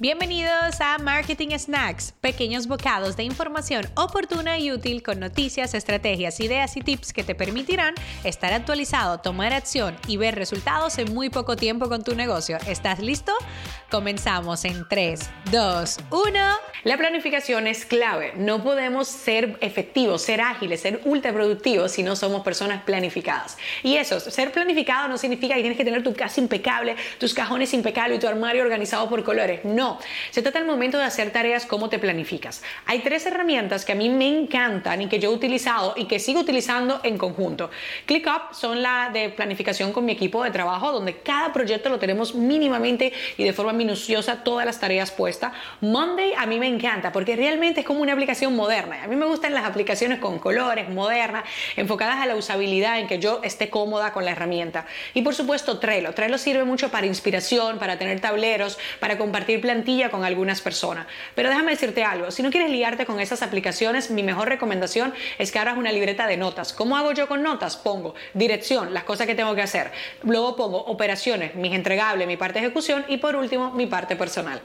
Bienvenidos a Marketing Snacks, pequeños bocados de información oportuna y útil con noticias, estrategias, ideas y tips que te permitirán estar actualizado, tomar acción y ver resultados en muy poco tiempo con tu negocio. ¿Estás listo? Comenzamos en 3, 2, 1. La planificación es clave. No podemos ser efectivos, ser ágiles, ser ultra productivos si no somos personas planificadas. Y eso, ser planificado no significa que tienes que tener tu casa impecable, tus cajones impecables y tu armario organizado por colores. No se trata del momento de hacer tareas, cómo te planificas. Hay tres herramientas que a mí me encantan y que yo he utilizado y que sigo utilizando en conjunto. ClickUp son la de planificación con mi equipo de trabajo, donde cada proyecto lo tenemos mínimamente y de forma minuciosa todas las tareas puestas. Monday a mí me encanta porque realmente es como una aplicación moderna. A mí me gustan las aplicaciones con colores, modernas, enfocadas a la usabilidad, en que yo esté cómoda con la herramienta. Y por supuesto Trello. Trello sirve mucho para inspiración, para tener tableros, para compartir con algunas personas. Pero déjame decirte algo, si no quieres liarte con esas aplicaciones, mi mejor recomendación es que hagas una libreta de notas. ¿Cómo hago yo con notas? Pongo dirección, las cosas que tengo que hacer. Luego pongo operaciones, mis entregables, mi parte de ejecución y por último mi parte personal.